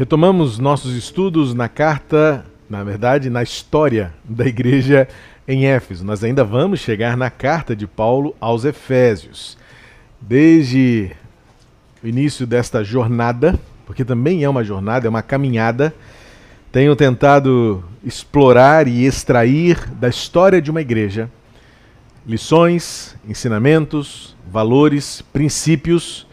Retomamos nossos estudos na carta, na verdade, na história da igreja em Éfeso. Nós ainda vamos chegar na carta de Paulo aos Efésios. Desde o início desta jornada, porque também é uma jornada, é uma caminhada, tenho tentado explorar e extrair da história de uma igreja lições, ensinamentos, valores, princípios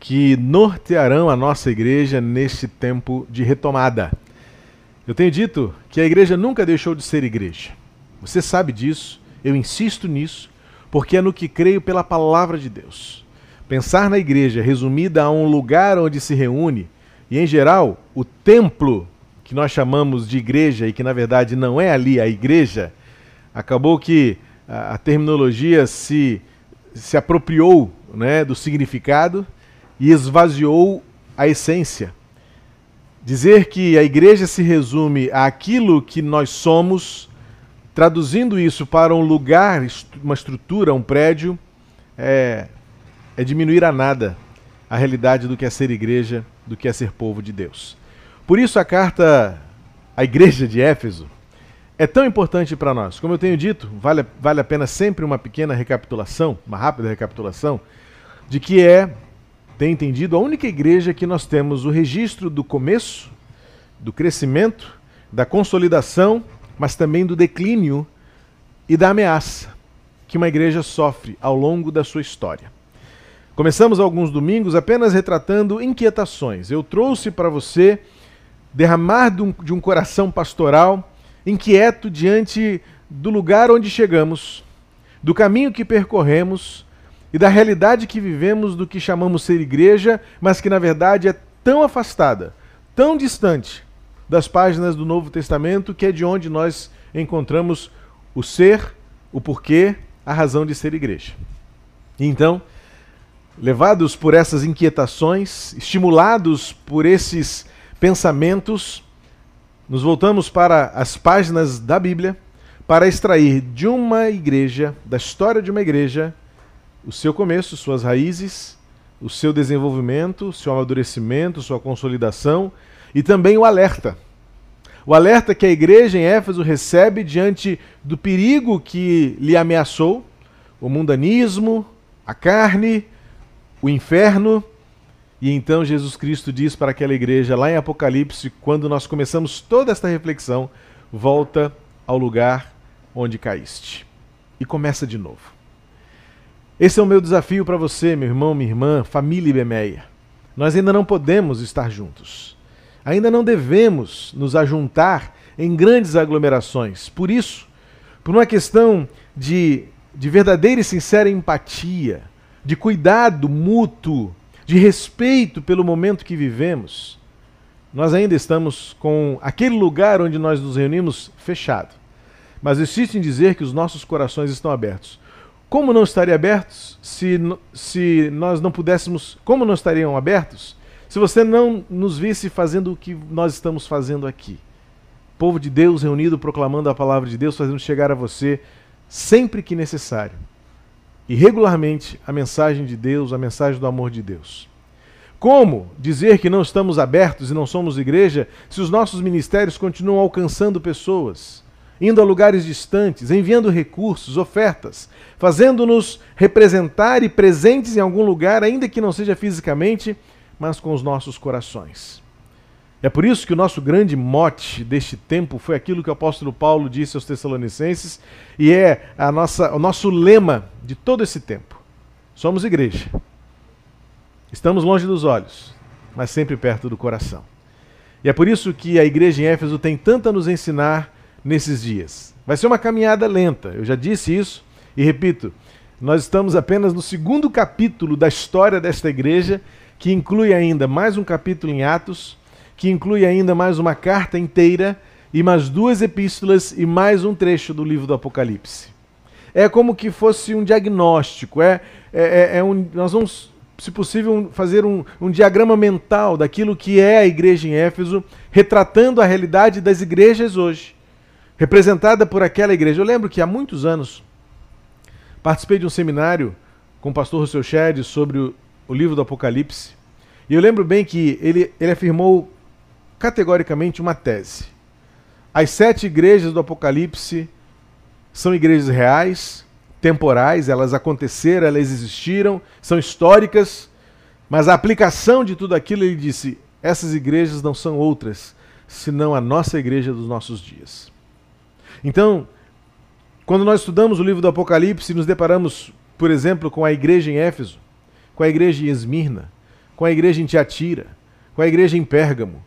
que nortearão a nossa igreja neste tempo de retomada. Eu tenho dito que a igreja nunca deixou de ser igreja. Você sabe disso, eu insisto nisso, porque é no que creio pela palavra de Deus. Pensar na igreja resumida a um lugar onde se reúne, e em geral, o templo que nós chamamos de igreja e que na verdade não é ali a igreja, acabou que a, terminologia se, se apropriou né, do significado e esvaziou a essência. Dizer que a igreja se resume àquilo que nós somos, traduzindo isso para um lugar, uma estrutura, um prédio, é, é diminuir a nada a realidade do que é ser igreja, do que é ser povo de Deus. Por isso a carta à igreja de Éfeso é tão importante para nós. Como eu tenho dito, vale, vale a pena sempre uma pequena recapitulação, uma rápida recapitulação, de que é tem entendido, a única igreja que nós temos o registro do começo, do crescimento, da consolidação, mas também do declínio e da ameaça que uma igreja sofre ao longo da sua história. Começamos alguns domingos apenas retratando inquietações. Eu trouxe para você derramar de um, coração pastoral inquieto diante do lugar onde chegamos, do caminho que percorremos e da realidade que vivemos do que chamamos ser igreja, mas que na verdade é tão afastada, tão distante das páginas do Novo Testamento, que é de onde nós encontramos o ser, o porquê, a razão de ser igreja. Então, levados por essas inquietações, estimulados por esses pensamentos, nos voltamos para as páginas da Bíblia para extrair de uma igreja, da história de uma igreja, o seu começo, suas raízes, o seu desenvolvimento, seu amadurecimento, sua consolidação e também o alerta. O alerta que a igreja em Éfeso recebe diante do perigo que lhe ameaçou, o mundanismo, a carne, o inferno. E então Jesus Cristo diz para aquela igreja lá em Apocalipse, quando nós começamos toda esta reflexão, volta ao lugar onde caíste. E começa de novo. Esse é o meu desafio para você, meu irmão, minha irmã, família Bemeia. Nós ainda não podemos estar juntos. Ainda não devemos nos ajuntar em grandes aglomerações. Por isso, por uma questão de, de verdadeira e sincera empatia, de cuidado mútuo, de respeito pelo momento que vivemos, nós ainda estamos com aquele lugar onde nós nos reunimos fechado. Mas insisto em dizer que os nossos corações estão abertos. Como não estariam abertos se, se nós não pudéssemos. Como não estariam abertos se você não nos visse fazendo o que nós estamos fazendo aqui? Povo de Deus reunido proclamando a palavra de Deus, fazendo chegar a você sempre que necessário e regularmente a mensagem de Deus, a mensagem do amor de Deus. Como dizer que não estamos abertos e não somos igreja se os nossos ministérios continuam alcançando pessoas? Indo a lugares distantes, enviando recursos, ofertas, fazendo-nos representar e presentes em algum lugar, ainda que não seja fisicamente, mas com os nossos corações. É por isso que o nosso grande mote deste tempo foi aquilo que o apóstolo Paulo disse aos Tessalonicenses e é a nossa, o nosso lema de todo esse tempo. Somos igreja. Estamos longe dos olhos, mas sempre perto do coração. E é por isso que a igreja em Éfeso tem tanto a nos ensinar nesses dias. Vai ser uma caminhada lenta, eu já disse isso e repito, nós estamos apenas no segundo capítulo da história desta igreja, que inclui ainda mais um capítulo em Atos, que inclui ainda mais uma carta inteira e mais duas epístolas e mais um trecho do livro do Apocalipse. É como que fosse um diagnóstico, é, é, é, é um, nós vamos, se possível, fazer um, um diagrama mental daquilo que é a igreja em Éfeso, retratando a realidade das igrejas hoje representada por aquela igreja. Eu lembro que há muitos anos participei de um seminário com o pastor Rousseau Shedd sobre o, livro do Apocalipse. E eu lembro bem que ele, ele afirmou categoricamente uma tese. As sete igrejas do Apocalipse são igrejas reais, temporais, elas aconteceram, elas existiram, são históricas, mas a aplicação de tudo aquilo, ele disse: essas igrejas não são outras senão a nossa igreja dos nossos dias. Então, quando nós estudamos o livro do Apocalipse, nos deparamos, por exemplo, com a igreja em Éfeso, com a igreja em Esmirna, com a igreja em Tiatira, com a igreja em Pérgamo,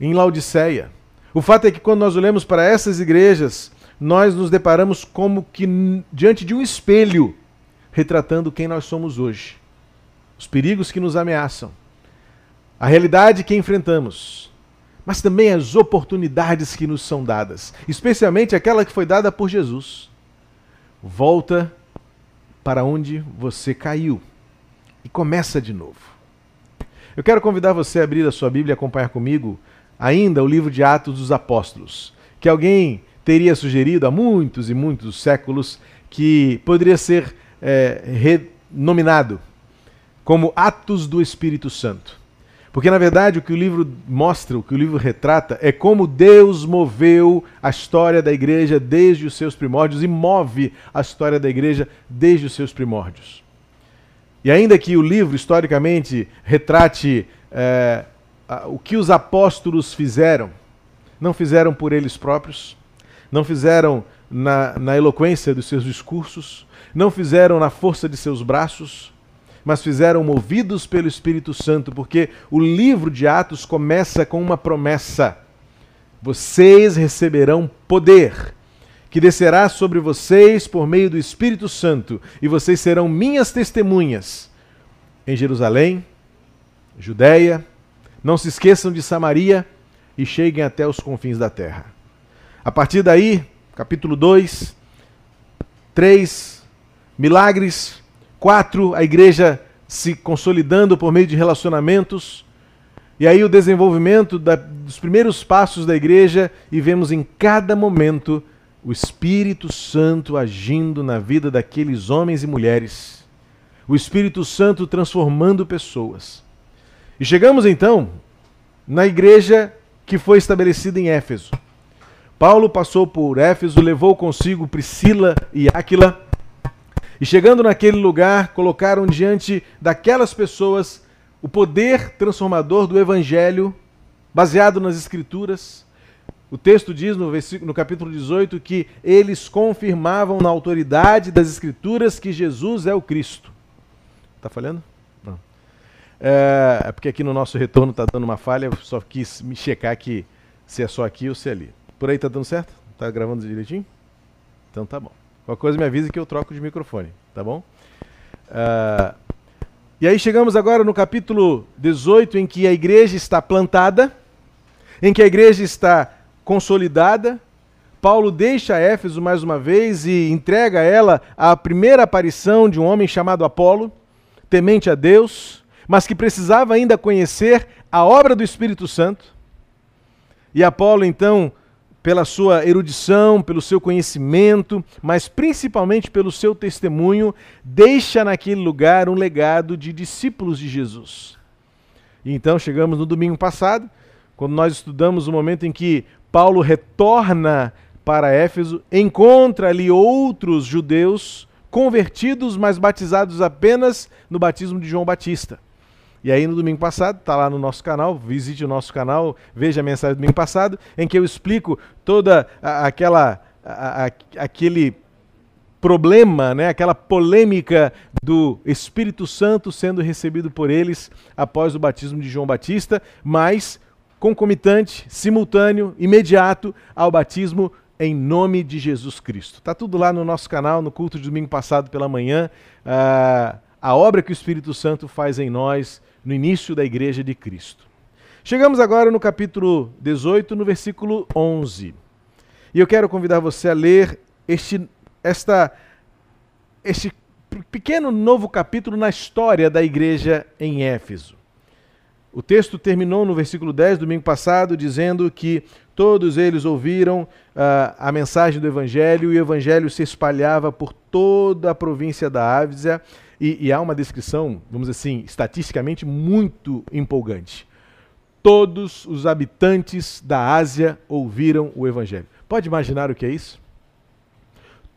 em Laodiceia. O fato é que quando nós olhamos para essas igrejas, nós nos deparamos como que diante de um espelho retratando quem nós somos hoje, os perigos que nos ameaçam, a realidade que enfrentamos, mas também as oportunidades que nos são dadas, especialmente aquela que foi dada por Jesus. Volta para onde você caiu e começa de novo. Eu quero convidar você a abrir a sua Bíblia e acompanhar comigo ainda o livro de Atos dos Apóstolos, que alguém teria sugerido há muitos e muitos séculos que poderia ser é, renominado como Atos do Espírito Santo. Porque, na verdade, o que o livro mostra, o que o livro retrata, é como Deus moveu a história da igreja desde os seus primórdios e move a história da igreja desde os seus primórdios. E ainda que o livro, historicamente, retrate é, o que os apóstolos fizeram, não fizeram por eles próprios, não fizeram na, na eloquência dos seus discursos, não fizeram na força de seus braços, mas fizeram movidos pelo Espírito Santo, porque o livro de Atos começa com uma promessa: vocês receberão poder, que descerá sobre vocês por meio do Espírito Santo, e vocês serão minhas testemunhas em Jerusalém, Judéia, não se esqueçam de Samaria e cheguem até os confins da terra. A partir daí, capítulo 2, 3, milagres, Quatro, a igreja se consolidando por meio de relacionamentos. E aí o desenvolvimento da, dos primeiros passos da igreja e vemos em cada momento o Espírito Santo agindo na vida daqueles homens e mulheres. O Espírito Santo transformando pessoas. E chegamos então na igreja que foi estabelecida em Éfeso. Paulo passou por Éfeso, levou consigo Priscila e Áquila e chegando naquele lugar, colocaram diante daquelas pessoas o poder transformador do Evangelho, baseado nas Escrituras. O texto diz no, no capítulo 18 que eles confirmavam na autoridade das Escrituras que Jesus é o Cristo. Está falhando? Não. É, é, porque aqui no nosso retorno está dando uma falha, eu só quis me checar que se é só aqui ou se é ali. Por aí está dando certo? Está gravando direitinho? Então tá bom. Qualquer coisa me avisa que eu troco de microfone, tá bom? Uh, e aí chegamos agora no capítulo 18, em que a igreja está plantada, em que a igreja está consolidada. Paulo deixa Éfeso mais uma vez e entrega a ela a primeira aparição de um homem chamado Apolo, temente a Deus, mas que precisava ainda conhecer a obra do Espírito Santo. E Apolo então pela sua erudição, pelo seu conhecimento, mas principalmente pelo seu testemunho, deixa naquele lugar um legado de discípulos de Jesus. E então chegamos no domingo passado, quando nós estudamos o momento em que Paulo retorna para Éfeso, encontra ali outros judeus convertidos, mas batizados apenas no batismo de João Batista. E aí no domingo passado, está lá no nosso canal, visite o nosso canal, veja a mensagem do domingo passado, em que eu explico toda aquela aquele problema, né, aquela polêmica do Espírito Santo sendo recebido por eles após o batismo de João Batista, mas concomitante, simultâneo, imediato ao batismo em nome de Jesus Cristo. Está tudo lá no nosso canal, no culto de domingo passado pela manhã, uh, a obra que o Espírito Santo faz em nós no início da igreja de Cristo. Chegamos agora no capítulo 18, no versículo 11. E eu quero convidar você a ler este, esta, este pequeno novo capítulo na história da igreja em Éfeso. O texto terminou no versículo 10, domingo passado, dizendo que todos eles ouviram uh, a mensagem do Evangelho e o Evangelho se espalhava por toda a província da Ásia e, e há uma descrição, vamos dizer assim, estatisticamente muito empolgante. todos os habitantes da Ásia ouviram o evangelho. Pode imaginar o que é isso?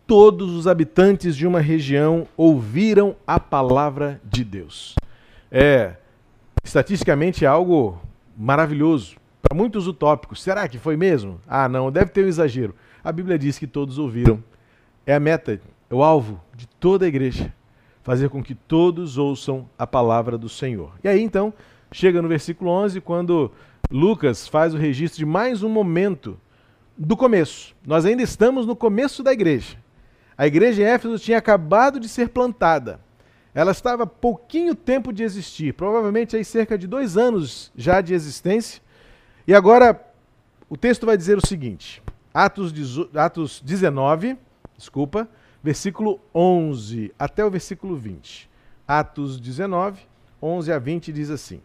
Todos os habitantes de uma região ouviram a palavra de Deus. É, estatisticamente é algo maravilhoso, para muitos utópicos. Será que foi mesmo? Ah, não, deve ter um exagero. A Bíblia diz que todos ouviram. É a meta, é o alvo de toda a igreja, fazer com que todos ouçam a palavra do Senhor. E aí então, chega no versículo 11, quando Lucas faz o registro de mais um momento do começo. Nós ainda estamos no começo da igreja. A igreja em Éfeso tinha acabado de ser plantada. Ela estava pouquinho tempo de existir, provavelmente aí cerca de dois anos já de existência. E agora o texto vai dizer o seguinte: Atos, Atos 19, desculpa, versículo 11 até o versículo 20. Atos 19, 11 a 20 diz assim: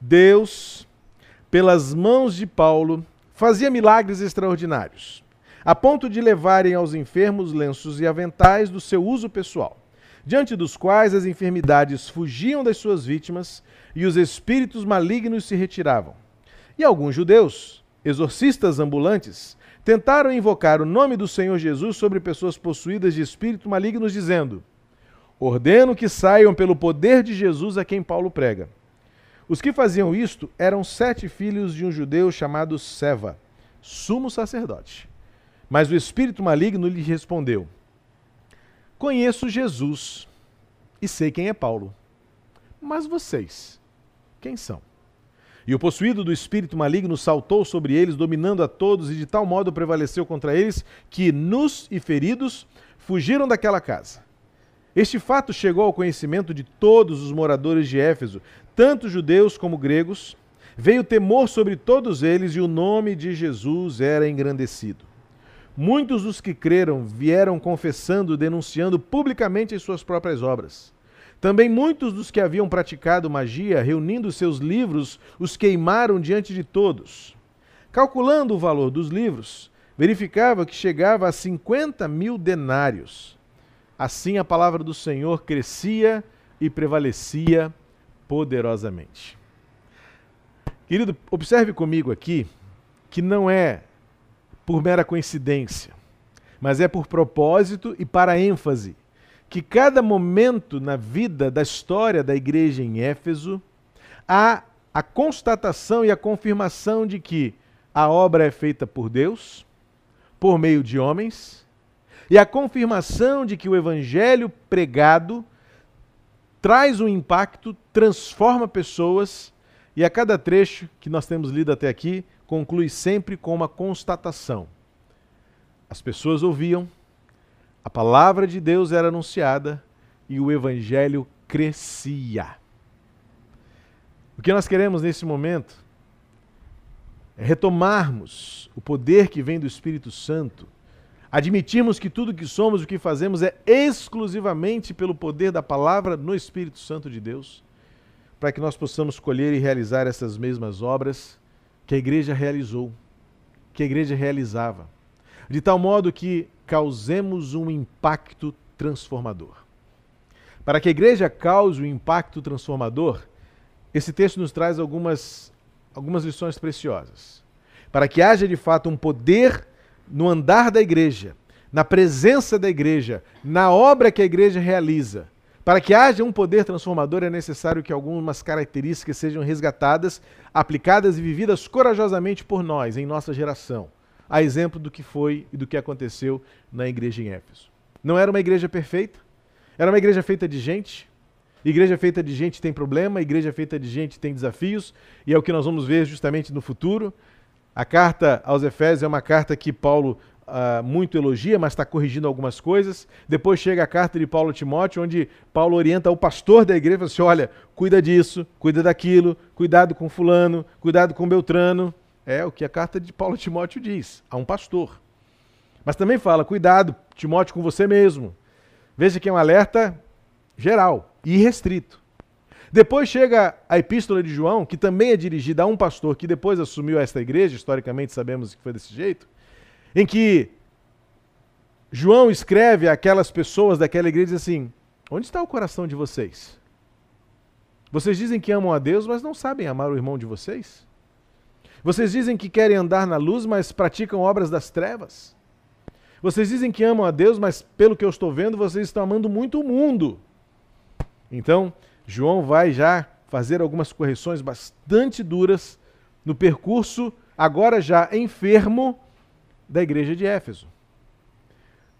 Deus, pelas mãos de Paulo, fazia milagres extraordinários, a ponto de levarem aos enfermos lenços e aventais do seu uso pessoal, diante dos quais as enfermidades fugiam das suas vítimas e os espíritos malignos se retiravam. E alguns judeus, exorcistas ambulantes, tentaram invocar o nome do Senhor Jesus sobre pessoas possuídas de espíritos malignos, dizendo: Ordeno que saiam pelo poder de Jesus a quem Paulo prega. Os que faziam isto eram sete filhos de um judeu chamado Seva, sumo sacerdote. Mas o espírito maligno lhe respondeu: Conheço Jesus e sei quem é Paulo. Mas vocês, quem são? E o possuído do espírito maligno saltou sobre eles, dominando a todos, e de tal modo prevaleceu contra eles que, nus e feridos, fugiram daquela casa. Este fato chegou ao conhecimento de todos os moradores de Éfeso, tanto judeus como gregos, veio temor sobre todos eles e o nome de Jesus era engrandecido. Muitos dos que creram vieram confessando, denunciando publicamente as suas próprias obras. Também muitos dos que haviam praticado magia, reunindo seus livros, os queimaram diante de todos. Calculando o valor dos livros, verificava que chegava a 50 mil denários. Assim a palavra do Senhor crescia e prevalecia poderosamente. Querido, observe comigo aqui que não é por mera coincidência, mas é por propósito e para ênfase que cada momento na vida da história da igreja em Éfeso há a constatação e a confirmação de que a obra é feita por Deus, por meio de homens, e a confirmação de que o evangelho pregado traz um impacto, transforma pessoas, e a cada trecho que nós temos lido até aqui, conclui sempre com uma constatação. As pessoas ouviam, a palavra de Deus era anunciada e o evangelho crescia. O que nós queremos nesse momento é retomarmos o poder que vem do Espírito Santo Admitirmos que tudo que somos o que fazemos é exclusivamente pelo poder da palavra no Espírito Santo de Deus, para que nós possamos colher e realizar essas mesmas obras que a igreja realizou, que a igreja realizava, de tal modo que causemos um impacto transformador. Para que a igreja cause um impacto transformador, esse texto nos traz algumas, algumas lições preciosas. Para que haja de fato um poder no andar da igreja, na presença da igreja, na obra que a igreja realiza. Para que haja um poder transformador, é necessário que algumas características sejam resgatadas, aplicadas e vividas corajosamente por nós, em nossa geração. A exemplo do que foi e do que aconteceu na igreja em Éfeso. Não era uma igreja perfeita, era uma igreja feita de gente. Igreja feita de gente tem problema, igreja feita de gente tem desafios, e é o que nós vamos ver justamente no futuro. A carta aos Efésios é uma carta que Paulo uh, muito elogia, mas está corrigindo algumas coisas. Depois chega a carta de Paulo a Timóteo, onde Paulo orienta o pastor da igreja, fala assim, olha, cuida disso, cuida daquilo, cuidado com fulano, cuidado com Beltrano. É o que a carta de Paulo a Timóteo diz, a um pastor. Mas também fala, cuidado, Timóteo, com você mesmo. Veja que é um alerta geral e restrito. Depois chega a epístola de João, que também é dirigida a um pastor que depois assumiu esta igreja, historicamente sabemos que foi desse jeito, em que João escreve àquelas pessoas daquela igreja assim: Onde está o coração de vocês? Vocês dizem que amam a Deus, mas não sabem amar o irmão de vocês? Vocês dizem que querem andar na luz, mas praticam obras das trevas. Vocês dizem que amam a Deus, mas pelo que eu estou vendo, vocês estão amando muito o mundo. Então, João vai já fazer algumas correções bastante duras no percurso, agora já enfermo, da igreja de Éfeso.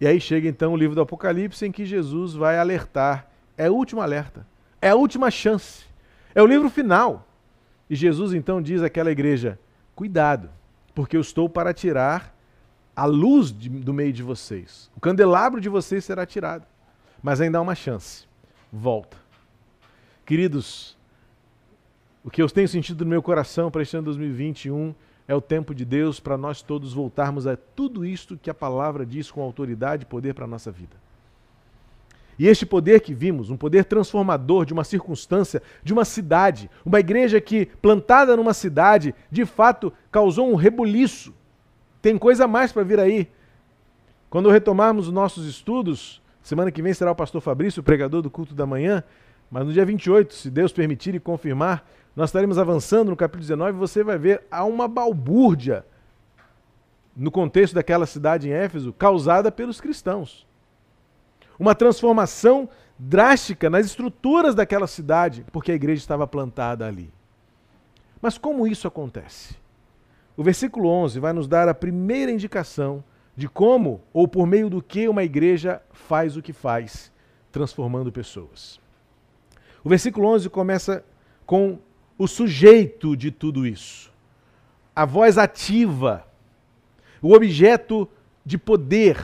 E aí chega então o livro do Apocalipse em que Jesus vai alertar. É o último alerta. É a última chance. É o livro final. E Jesus então diz àquela igreja: Cuidado, porque eu estou para tirar a luz de, do meio de vocês. O candelabro de vocês será tirado. Mas ainda há uma chance. Volta. Queridos, o que eu tenho sentido no meu coração para este ano 2021 é o tempo de Deus para nós todos voltarmos a tudo isto que a palavra diz com autoridade e poder para a nossa vida. E este poder que vimos, um poder transformador de uma circunstância, de uma cidade, uma igreja que, plantada numa cidade, de fato causou um rebuliço tem coisa mais para vir aí. Quando retomarmos os nossos estudos, semana que vem será o pastor Fabrício, pregador do culto da manhã, mas no dia 28, se Deus permitir e confirmar, nós estaremos avançando no capítulo 19 e você vai ver há uma balbúrdia no contexto daquela cidade em Éfeso causada pelos cristãos. Uma transformação drástica nas estruturas daquela cidade, porque a igreja estava plantada ali. Mas como isso acontece? O versículo 11 vai nos dar a primeira indicação de como ou por meio do que uma igreja faz o que faz, transformando pessoas. O versículo 11 começa com o sujeito de tudo isso. A voz ativa, o objeto de poder,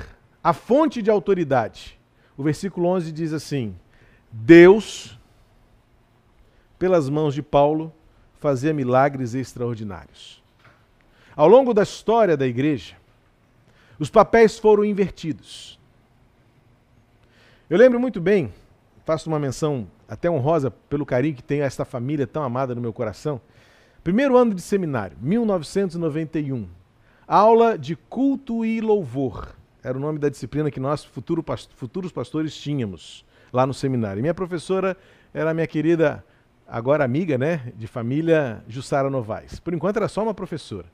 a fonte de autoridade. O versículo 11 diz assim: Deus, pelas mãos de Paulo, fazia milagres extraordinários. Ao longo da história da igreja, os papéis foram invertidos. Eu lembro muito bem, faço uma menção até honrosa pelo carinho que tem a esta família tão amada no meu coração. Primeiro ano de seminário, 1991. Aula de culto e louvor. Era o nome da disciplina que nós, futuro, futuros pastores, tínhamos lá no seminário. E minha professora era a minha querida, agora amiga, né, de família, Jussara Novaes. Por enquanto era só uma professora.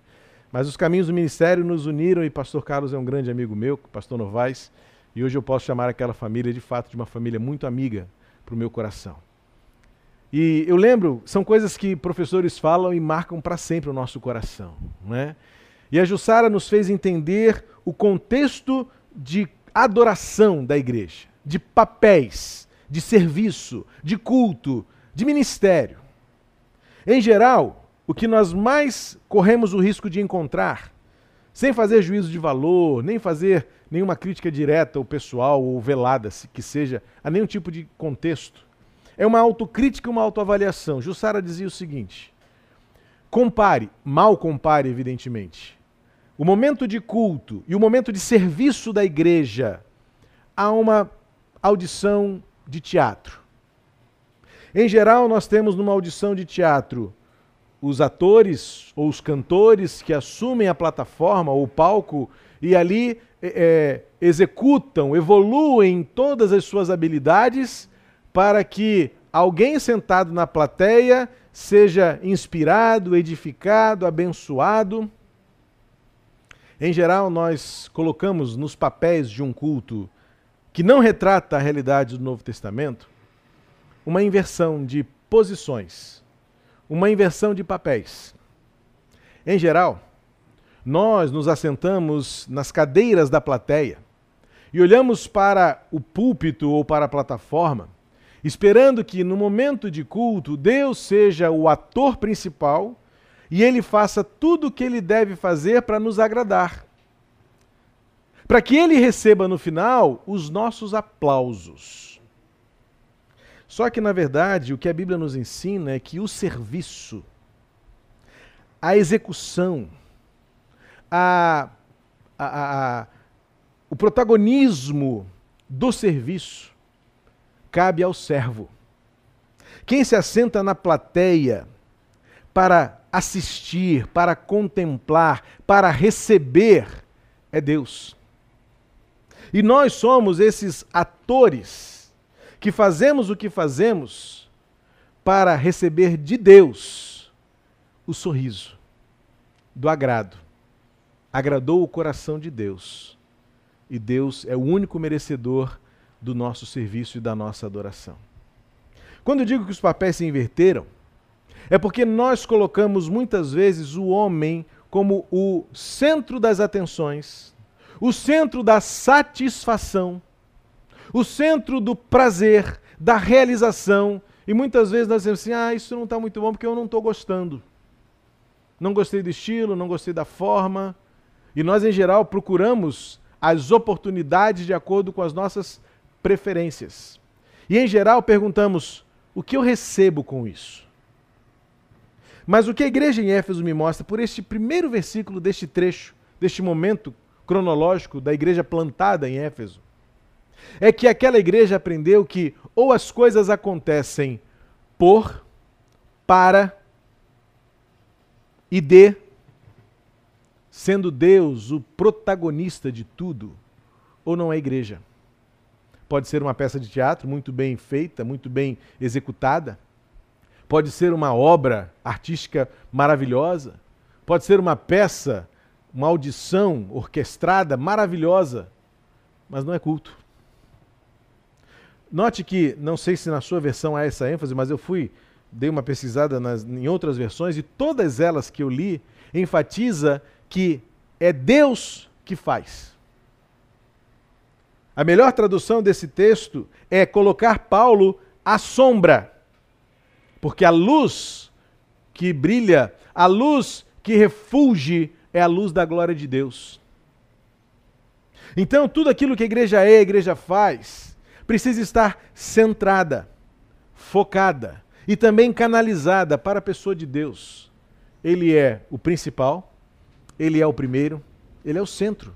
Mas os caminhos do ministério nos uniram e pastor Carlos é um grande amigo meu, pastor Novaes, e hoje eu posso chamar aquela família de fato de uma família muito amiga para o meu coração. E eu lembro, são coisas que professores falam e marcam para sempre o nosso coração. Né? E a Jussara nos fez entender o contexto de adoração da igreja, de papéis, de serviço, de culto, de ministério. Em geral, o que nós mais corremos o risco de encontrar, sem fazer juízo de valor, nem fazer nenhuma crítica direta ou pessoal ou velada, que seja, a nenhum tipo de contexto, é uma autocrítica e uma autoavaliação. Jussara dizia o seguinte: compare, mal compare, evidentemente, o momento de culto e o momento de serviço da igreja a uma audição de teatro. Em geral, nós temos numa audição de teatro os atores ou os cantores que assumem a plataforma ou o palco e ali é, é, executam, evoluem todas as suas habilidades para que alguém sentado na plateia seja inspirado, edificado, abençoado. Em geral, nós colocamos nos papéis de um culto que não retrata a realidade do Novo Testamento uma inversão de posições uma inversão de papéis. Em geral, nós nos assentamos nas cadeiras da plateia e olhamos para o púlpito ou para a plataforma, esperando que no momento de culto Deus seja o ator principal e ele faça tudo o que ele deve fazer para nos agradar. Para que ele receba no final os nossos aplausos. Só que, na verdade, o que a Bíblia nos ensina é que o serviço, a execução, a, a, a, o protagonismo do serviço cabe ao servo. Quem se assenta na plateia para assistir, para contemplar, para receber, é Deus. E nós somos esses atores que fazemos o que fazemos para receber de Deus o sorriso, do agrado. Agradou o coração de Deus. E Deus é o único merecedor do nosso serviço e da nossa adoração. Quando eu digo que os papéis se inverteram, é porque nós colocamos muitas vezes o homem como o centro das atenções, o centro da satisfação, o centro do prazer, da realização. E muitas vezes nós dizemos assim: ah, isso não está muito bom porque eu não estou gostando. Não gostei do estilo, não gostei da forma. E nós, em geral, procuramos as oportunidades de acordo com as nossas preferências. E, em geral, perguntamos: o que eu recebo com isso? Mas o que a igreja em Éfeso me mostra por este primeiro versículo deste trecho, deste momento cronológico da igreja plantada em Éfeso, é que aquela igreja aprendeu que ou as coisas acontecem por, para e de, sendo Deus o protagonista de tudo, ou não é igreja. Pode ser uma peça de teatro muito bem feita, muito bem executada, pode ser uma obra artística maravilhosa, pode ser uma peça, uma audição orquestrada maravilhosa, mas não é culto. Note que, não sei se na sua versão há essa ênfase, mas eu fui, dei uma pesquisada nas, em outras versões e todas elas que eu li enfatiza que é Deus que faz. A melhor tradução desse texto é colocar Paulo à sombra. Porque a luz que brilha, a luz que refulge, é a luz da glória de Deus. Então, tudo aquilo que a igreja é, a igreja faz, precisa estar centrada, focada e também canalizada para a pessoa de Deus. Ele é o principal, ele é o primeiro, ele é o centro.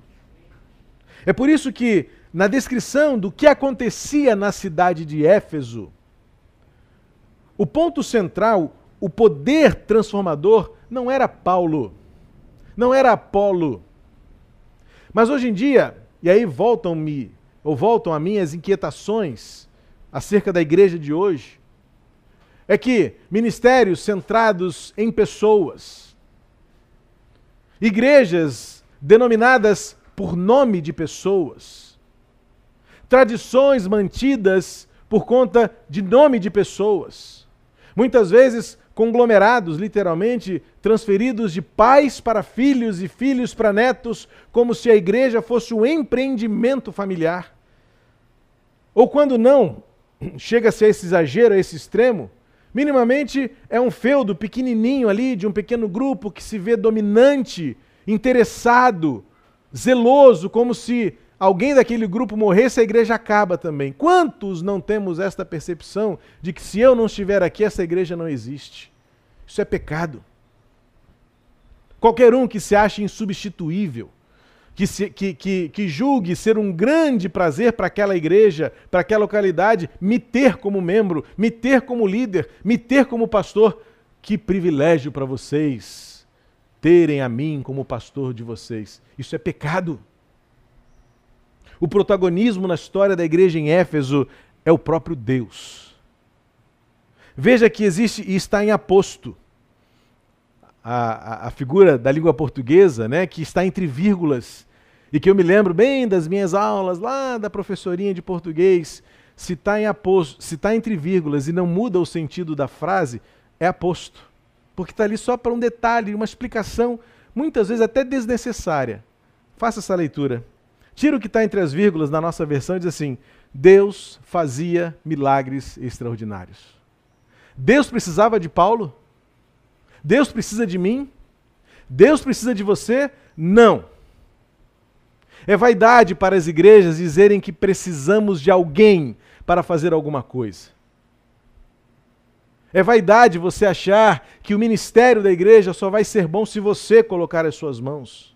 É por isso que, na descrição do que acontecia na cidade de Éfeso, o ponto central, o poder transformador, não era Paulo, não era Apolo. Mas hoje em dia, e aí voltam-me, ou voltam a minhas inquietações acerca da igreja de hoje, é que ministérios centrados em pessoas, igrejas denominadas por nome de pessoas, tradições mantidas por conta de nome de pessoas, Muitas vezes, conglomerados, literalmente, transferidos de pais para filhos e filhos para netos, como se a igreja fosse um empreendimento familiar. Ou quando não, chega-se a esse exagero, a esse extremo, minimamente é um feudo pequenininho ali, de um pequeno grupo que se vê dominante, interessado, zeloso, como se alguém daquele grupo morresse, a igreja acaba também. Quantos não temos esta percepção de que se eu não estiver aqui, essa igreja não existe? Isso é pecado. Qualquer um que se ache insubstituível, que, se, que, que, que julgue ser um grande prazer para aquela igreja, para aquela localidade, me ter como membro, me ter como líder, me ter como pastor, que privilégio para vocês terem a mim como pastor de vocês. Isso é pecado. O protagonismo na história da igreja em Éfeso é o próprio Deus. Veja que existe e está em aposto. A, a, a, figura da língua portuguesa, né, que está entre vírgulas, e que eu me lembro bem das minhas aulas lá da professorinha de português, se está em aposto, se está entre vírgulas e não muda o sentido da frase, é aposto. Porque está ali só para um detalhe, uma explicação, muitas vezes até desnecessária. Faça essa leitura. Tira o que está entre as vírgulas na nossa versão e diz assim: Deus fazia milagres extraordinários. Deus precisava de Paulo? Deus precisa de mim? Deus precisa de você? Não. É vaidade para as igrejas dizerem que precisamos de alguém para fazer alguma coisa. É vaidade você achar que o ministério da igreja só vai ser bom se você colocar as suas mãos.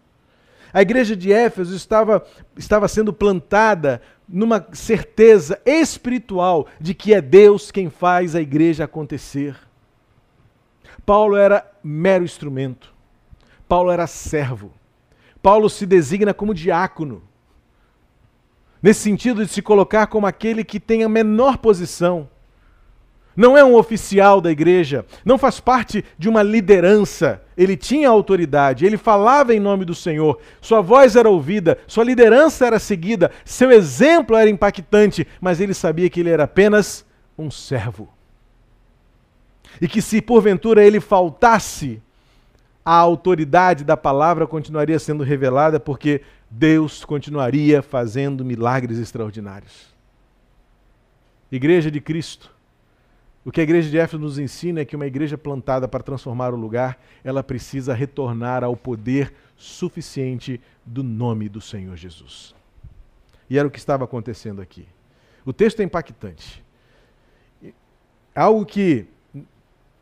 A igreja de Éfeso estava, estava sendo plantada numa certeza espiritual de que é Deus quem faz a igreja acontecer. Paulo era mero instrumento. Paulo era servo. Paulo se designa como diácono. Nesse sentido de se colocar como aquele que tem a menor posição. Não é um oficial da igreja, não faz parte de uma liderança. Ele tinha autoridade, ele falava em nome do Senhor, sua voz era ouvida, sua liderança era seguida, seu exemplo era impactante, mas ele sabia que ele era apenas um servo. E que se porventura ele faltasse, a autoridade da palavra continuaria sendo revelada, porque Deus continuaria fazendo milagres extraordinários. Igreja de Cristo o que a igreja de Éfeso nos ensina é que uma igreja plantada para transformar o lugar, ela precisa retornar ao poder suficiente do nome do Senhor Jesus. E era o que estava acontecendo aqui. O texto é impactante. Algo que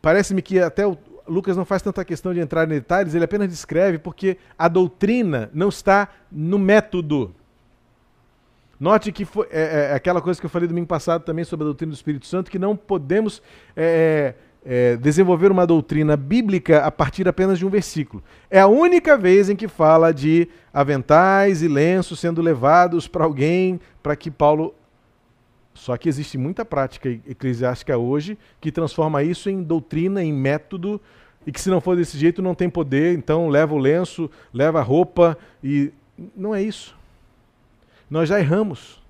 parece-me que até o Lucas não faz tanta questão de entrar em detalhes, ele apenas descreve porque a doutrina não está no método. Note que foi, é, é, aquela coisa que eu falei domingo passado também sobre a doutrina do Espírito Santo, que não podemos é, é, é, desenvolver uma doutrina bíblica a partir apenas de um versículo. É a única vez em que fala de aventais e lenços sendo levados para alguém, para que Paulo. Só que existe muita prática eclesiástica hoje que transforma isso em doutrina, em método, e que se não for desse jeito não tem poder, então leva o lenço, leva a roupa, e não é isso. Nós já erramos,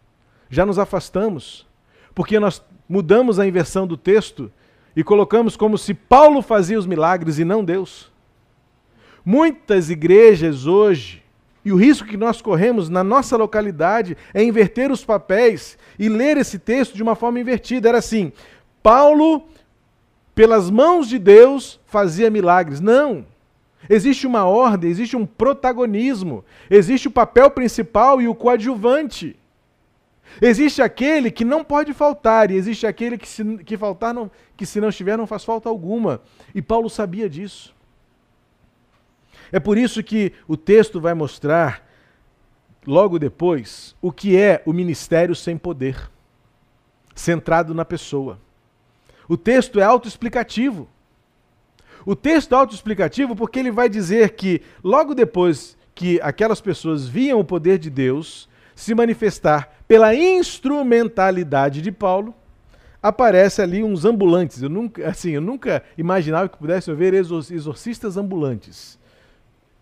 já nos afastamos, porque nós mudamos a inversão do texto e colocamos como se Paulo fazia os milagres e não Deus. Muitas igrejas hoje, e o risco que nós corremos na nossa localidade é inverter os papéis e ler esse texto de uma forma invertida. Era assim: Paulo, pelas mãos de Deus, fazia milagres. Não. Existe uma ordem, existe um protagonismo, existe o papel principal e o coadjuvante. Existe aquele que não pode faltar, e existe aquele que, se, que faltar, não, que se não estiver, não faz falta alguma. E Paulo sabia disso. É por isso que o texto vai mostrar, logo depois, o que é o ministério sem poder, centrado na pessoa. O texto é autoexplicativo. O texto autoexplicativo porque ele vai dizer que, logo depois que aquelas pessoas viam o poder de Deus se manifestar pela instrumentalidade de Paulo, aparece ali uns ambulantes. Eu nunca, assim, eu nunca imaginava que pudesse haver exorcistas ambulantes.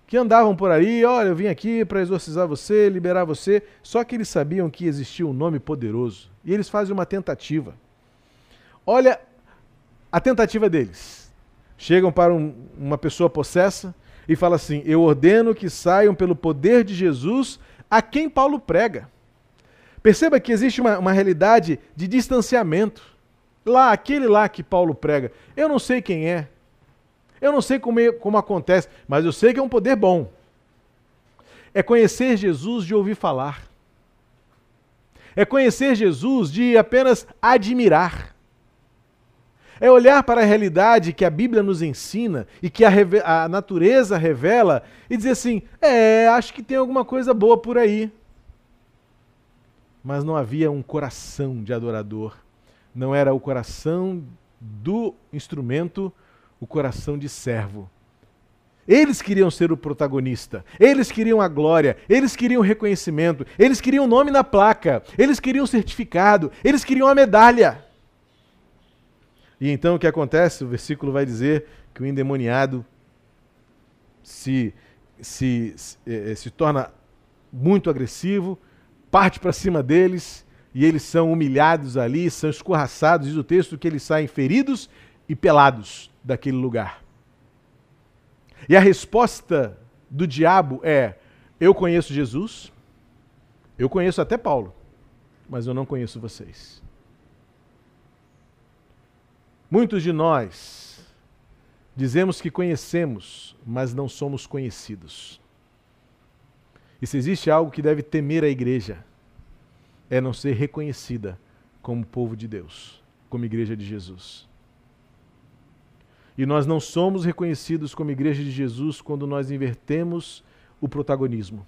Que andavam por aí, olha, eu vim aqui para exorcizar você, liberar você. Só que eles sabiam que existia um nome poderoso. E eles fazem uma tentativa. Olha a tentativa deles chegam para um, uma pessoa possessa e falam assim: Eu ordeno que saiam pelo poder de Jesus a quem Paulo prega. Perceba que existe uma, uma realidade de distanciamento. Lá, aquele lá que Paulo prega, eu não sei quem é, eu não sei como, como acontece, mas eu sei que é um poder bom. É conhecer Jesus de ouvir falar. É conhecer Jesus de apenas admirar é olhar para a realidade que a Bíblia nos ensina e que a, a natureza revela e dizer assim: é, acho que tem alguma coisa boa por aí. Mas não havia um coração de adorador. Não era o coração do instrumento, o coração de servo. Eles queriam ser o protagonista, eles queriam a glória, eles queriam reconhecimento, eles queriam o nome na placa, eles queriam certificado, eles queriam a medalha. E então o que acontece? O versículo vai dizer que o endemoniado se, se, se, eh, se torna muito agressivo, parte para cima deles e eles são humilhados ali, são escorraçados. Diz o texto que eles saem feridos e pelados daquele lugar. E a resposta do diabo é: Eu conheço Jesus, eu conheço até Paulo, mas eu não conheço vocês. Muitos de nós dizemos que conhecemos, mas não somos conhecidos. E se existe algo que deve temer a igreja, é não ser reconhecida como povo de Deus, como igreja de Jesus. E nós não somos reconhecidos como igreja de Jesus quando nós invertemos o protagonismo.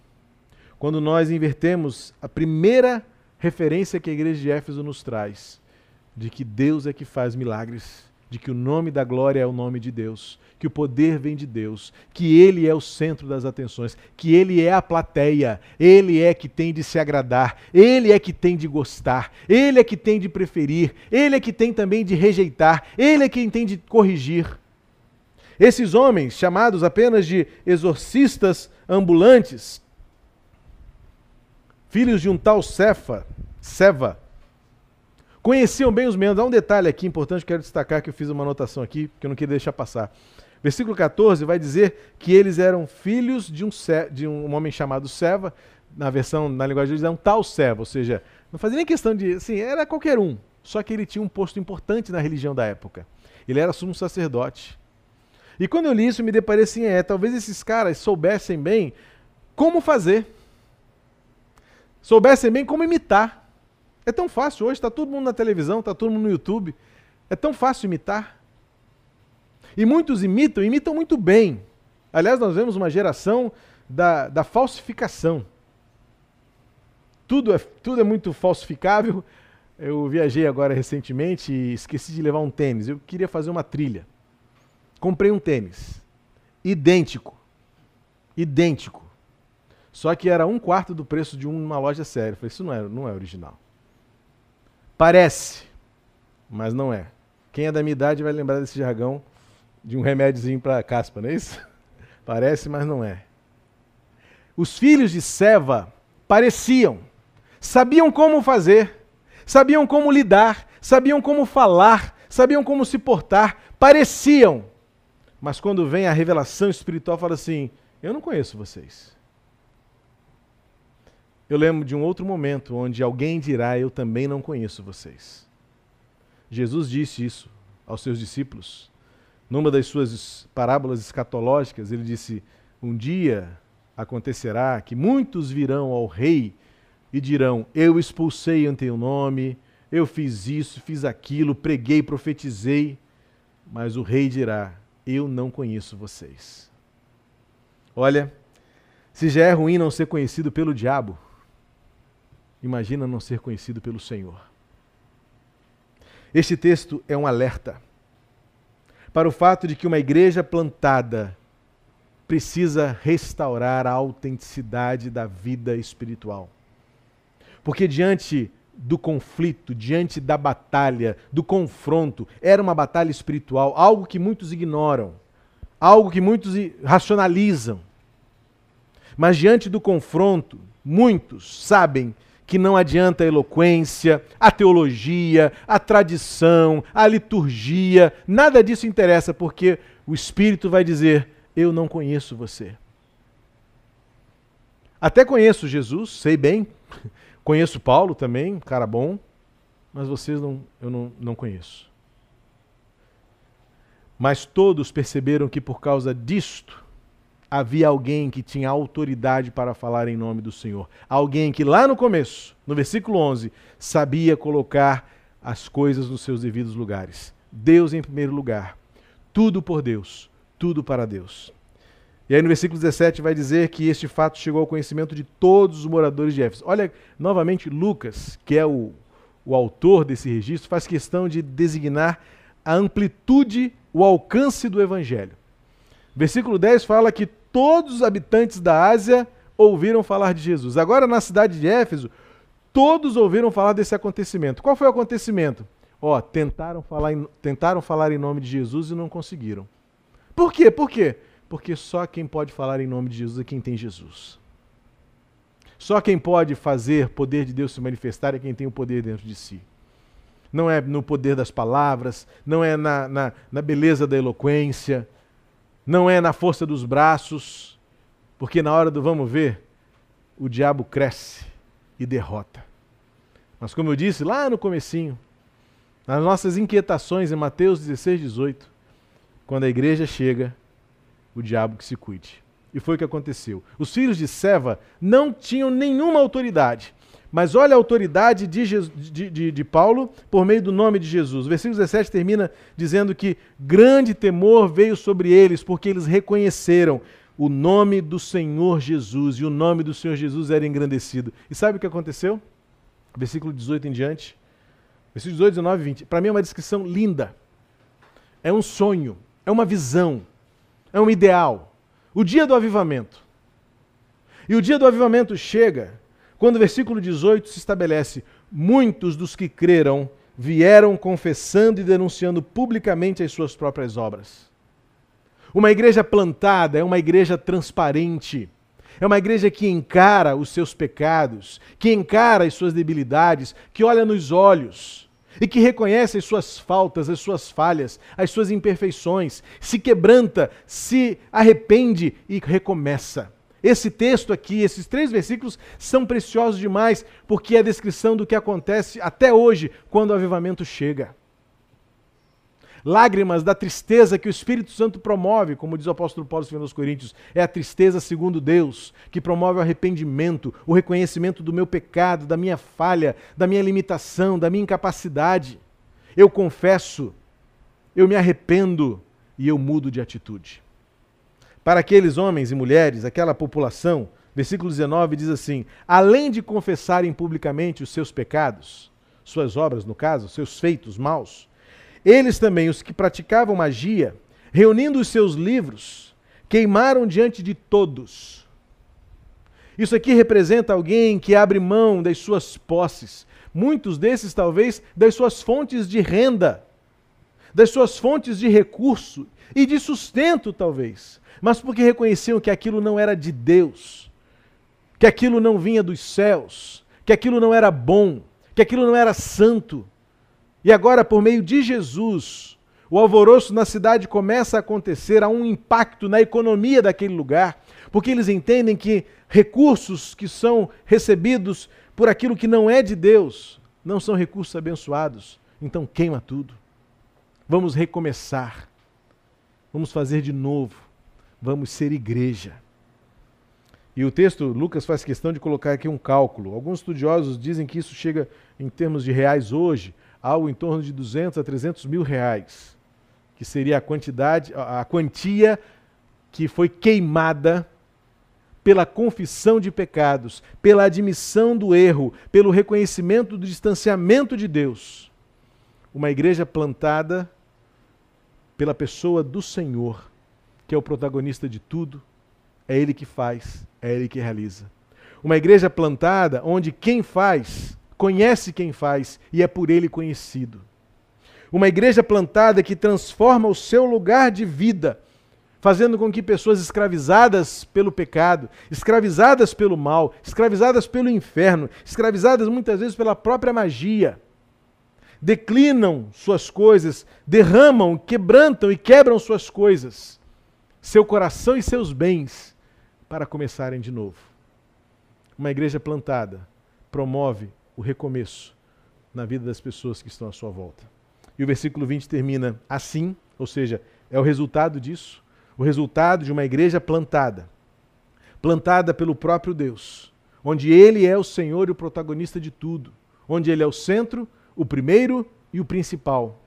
Quando nós invertemos a primeira referência que a igreja de Éfeso nos traz, de que Deus é que faz milagres, de que o nome da glória é o nome de Deus, que o poder vem de Deus, que Ele é o centro das atenções, que Ele é a plateia, Ele é que tem de se agradar, Ele é que tem de gostar, Ele é que tem de preferir, Ele é que tem também de rejeitar, Ele é quem tem de corrigir. Esses homens, chamados apenas de exorcistas ambulantes, filhos de um tal Cefa, Seva, conheciam bem os membros. Há um detalhe aqui importante que quero destacar que eu fiz uma anotação aqui, que eu não queria deixar passar. Versículo 14 vai dizer que eles eram filhos de um, de um homem chamado Seva, na versão, na linguagem deles, é um tal Seva, ou seja, não fazia nem questão de, assim, era qualquer um, só que ele tinha um posto importante na religião da época. Ele era sumo sacerdote. E quando eu li isso, me deparei assim, é, talvez esses caras soubessem bem como fazer. Soubessem bem como imitar. É tão fácil hoje, está todo mundo na televisão, está todo mundo no YouTube. É tão fácil imitar. E muitos imitam, imitam muito bem. Aliás, nós vemos uma geração da, da falsificação. Tudo é, tudo é muito falsificável. Eu viajei agora recentemente e esqueci de levar um tênis. Eu queria fazer uma trilha. Comprei um tênis. Idêntico. Idêntico. Só que era um quarto do preço de uma loja séria. falei, isso não é, não é original. Parece, mas não é. Quem é da minha idade vai lembrar desse jargão de um remédiozinho para caspa, não é isso? Parece, mas não é. Os filhos de Seva pareciam, sabiam como fazer, sabiam como lidar, sabiam como falar, sabiam como se portar, pareciam, mas quando vem a revelação espiritual, fala assim: Eu não conheço vocês. Eu lembro de um outro momento onde alguém dirá: Eu também não conheço vocês. Jesus disse isso aos seus discípulos. Numa das suas parábolas escatológicas, ele disse: Um dia acontecerá que muitos virão ao rei e dirão: Eu expulsei em teu nome, eu fiz isso, fiz aquilo, preguei, profetizei. Mas o rei dirá: eu não conheço vocês. Olha, se já é ruim não ser conhecido pelo diabo, imagina não ser conhecido pelo Senhor. Este texto é um alerta para o fato de que uma igreja plantada precisa restaurar a autenticidade da vida espiritual. Porque diante do conflito, diante da batalha, do confronto. Era uma batalha espiritual, algo que muitos ignoram, algo que muitos racionalizam. Mas diante do confronto, muitos sabem que não adianta a eloquência, a teologia, a tradição, a liturgia, nada disso interessa, porque o Espírito vai dizer: Eu não conheço você. Até conheço Jesus, sei bem, Conheço Paulo também, cara bom, mas vocês não, eu não, não conheço. Mas todos perceberam que por causa disto havia alguém que tinha autoridade para falar em nome do Senhor. Alguém que lá no começo, no versículo 11, sabia colocar as coisas nos seus devidos lugares. Deus em primeiro lugar. Tudo por Deus, tudo para Deus. E aí no versículo 17 vai dizer que este fato chegou ao conhecimento de todos os moradores de Éfeso. Olha, novamente, Lucas, que é o, o autor desse registro, faz questão de designar a amplitude, o alcance do evangelho. Versículo 10 fala que todos os habitantes da Ásia ouviram falar de Jesus. Agora, na cidade de Éfeso, todos ouviram falar desse acontecimento. Qual foi o acontecimento? Ó, tentaram falar em, tentaram falar em nome de Jesus e não conseguiram. Por quê? Por quê? Porque só quem pode falar em nome de Jesus é quem tem Jesus. Só quem pode fazer poder de Deus se manifestar é quem tem o poder dentro de si. Não é no poder das palavras, não é na, na, na beleza da eloquência, não é na força dos braços, porque na hora do vamos ver, o diabo cresce e derrota. Mas como eu disse lá no comecinho, nas nossas inquietações em Mateus 16, 18, quando a igreja chega, o diabo que se cuide. E foi o que aconteceu. Os filhos de Seva não tinham nenhuma autoridade. Mas olha a autoridade de, Jesus, de, de, de, Paulo por meio do nome de Jesus. O versículo 17 termina dizendo que grande temor veio sobre eles, porque eles reconheceram o nome do Senhor Jesus, e o nome do Senhor Jesus era engrandecido. E sabe o que aconteceu? Versículo 18 em diante. Versículo 18, 19 e 20. Para mim é uma descrição linda. é um sonho, é uma visão, é um ideal. O dia do avivamento. E o dia do avivamento chega quando o versículo 18 se estabelece: muitos dos que creram vieram confessando e denunciando publicamente as suas próprias obras. Uma igreja plantada é uma igreja transparente. É uma igreja que encara os seus pecados, que encara as suas debilidades, que olha nos olhos e que reconhece as suas faltas, as suas falhas, as suas imperfeições, se quebranta, se arrepende e recomeça. Esse texto aqui, esses três versículos, são preciosos demais, porque é a descrição do que acontece até hoje, quando o avivamento chega. Lágrimas da tristeza que o Espírito Santo promove, como diz o apóstolo Paulo aos Coríntios, é a tristeza segundo Deus, que promove o arrependimento, o reconhecimento do meu pecado, da minha falha, da minha limitação, da minha incapacidade. Eu confesso, eu me arrependo e eu mudo de atitude. Para aqueles homens e mulheres, aquela população, versículo 19 diz assim: além de confessarem publicamente os seus pecados, suas obras, no caso, seus feitos maus, eles também, os que praticavam magia, reunindo os seus livros, queimaram diante de todos. Isso aqui representa alguém que abre mão das suas posses, muitos desses, talvez, das suas fontes de renda, das suas fontes de recurso e de sustento, talvez mas porque reconheciam que aquilo não era de Deus, que aquilo não vinha dos céus, que aquilo não era bom, que aquilo não era santo. E agora, por meio de Jesus, o alvoroço na cidade começa a acontecer, há um impacto na economia daquele lugar, porque eles entendem que recursos que são recebidos por aquilo que não é de Deus não são recursos abençoados. Então queima tudo. Vamos recomeçar. Vamos fazer de novo vamos ser igreja. E o texto, Lucas faz questão de colocar aqui um cálculo. Alguns estudiosos dizem que isso chega, em termos de reais hoje, algo em torno de 200 a 300 mil reais, que seria a quantidade, a quantia que foi queimada pela confissão de pecados, pela admissão do erro, pelo reconhecimento do distanciamento de Deus. Uma igreja plantada pela pessoa do Senhor que é o protagonista de tudo, é Ele que faz, é Ele que realiza. Uma igreja plantada onde quem faz conhece quem faz e é por Ele conhecido. Uma igreja plantada que transforma o seu lugar de vida, fazendo com que pessoas escravizadas pelo pecado, escravizadas pelo mal, escravizadas pelo inferno, escravizadas muitas vezes pela própria magia, declinam suas coisas, derramam, quebrantam e quebram suas coisas seu coração e seus bens para começarem de novo. Uma igreja plantada promove o recomeço na vida das pessoas que estão à sua volta. E o versículo 20 termina assim, ou seja, é o resultado disso, o resultado de uma igreja plantada, plantada pelo próprio Deus, onde Ele é o Senhor e o protagonista de tudo, onde Ele é o centro, o primeiro e o principal,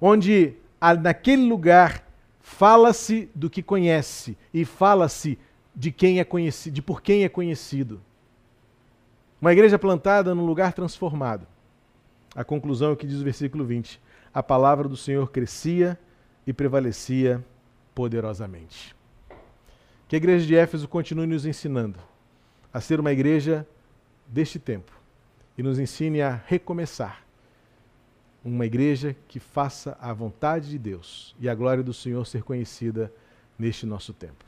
onde naquele lugar Fala-se do que conhece e fala-se de quem é conhecido, de por quem é conhecido. Uma igreja plantada num lugar transformado. A conclusão é o que diz o versículo 20. A palavra do Senhor crescia e prevalecia poderosamente. Que a igreja de Éfeso continue nos ensinando a ser uma igreja deste tempo e nos ensine a recomeçar uma igreja que faça a vontade de Deus e a glória do Senhor ser conhecida neste nosso tempo.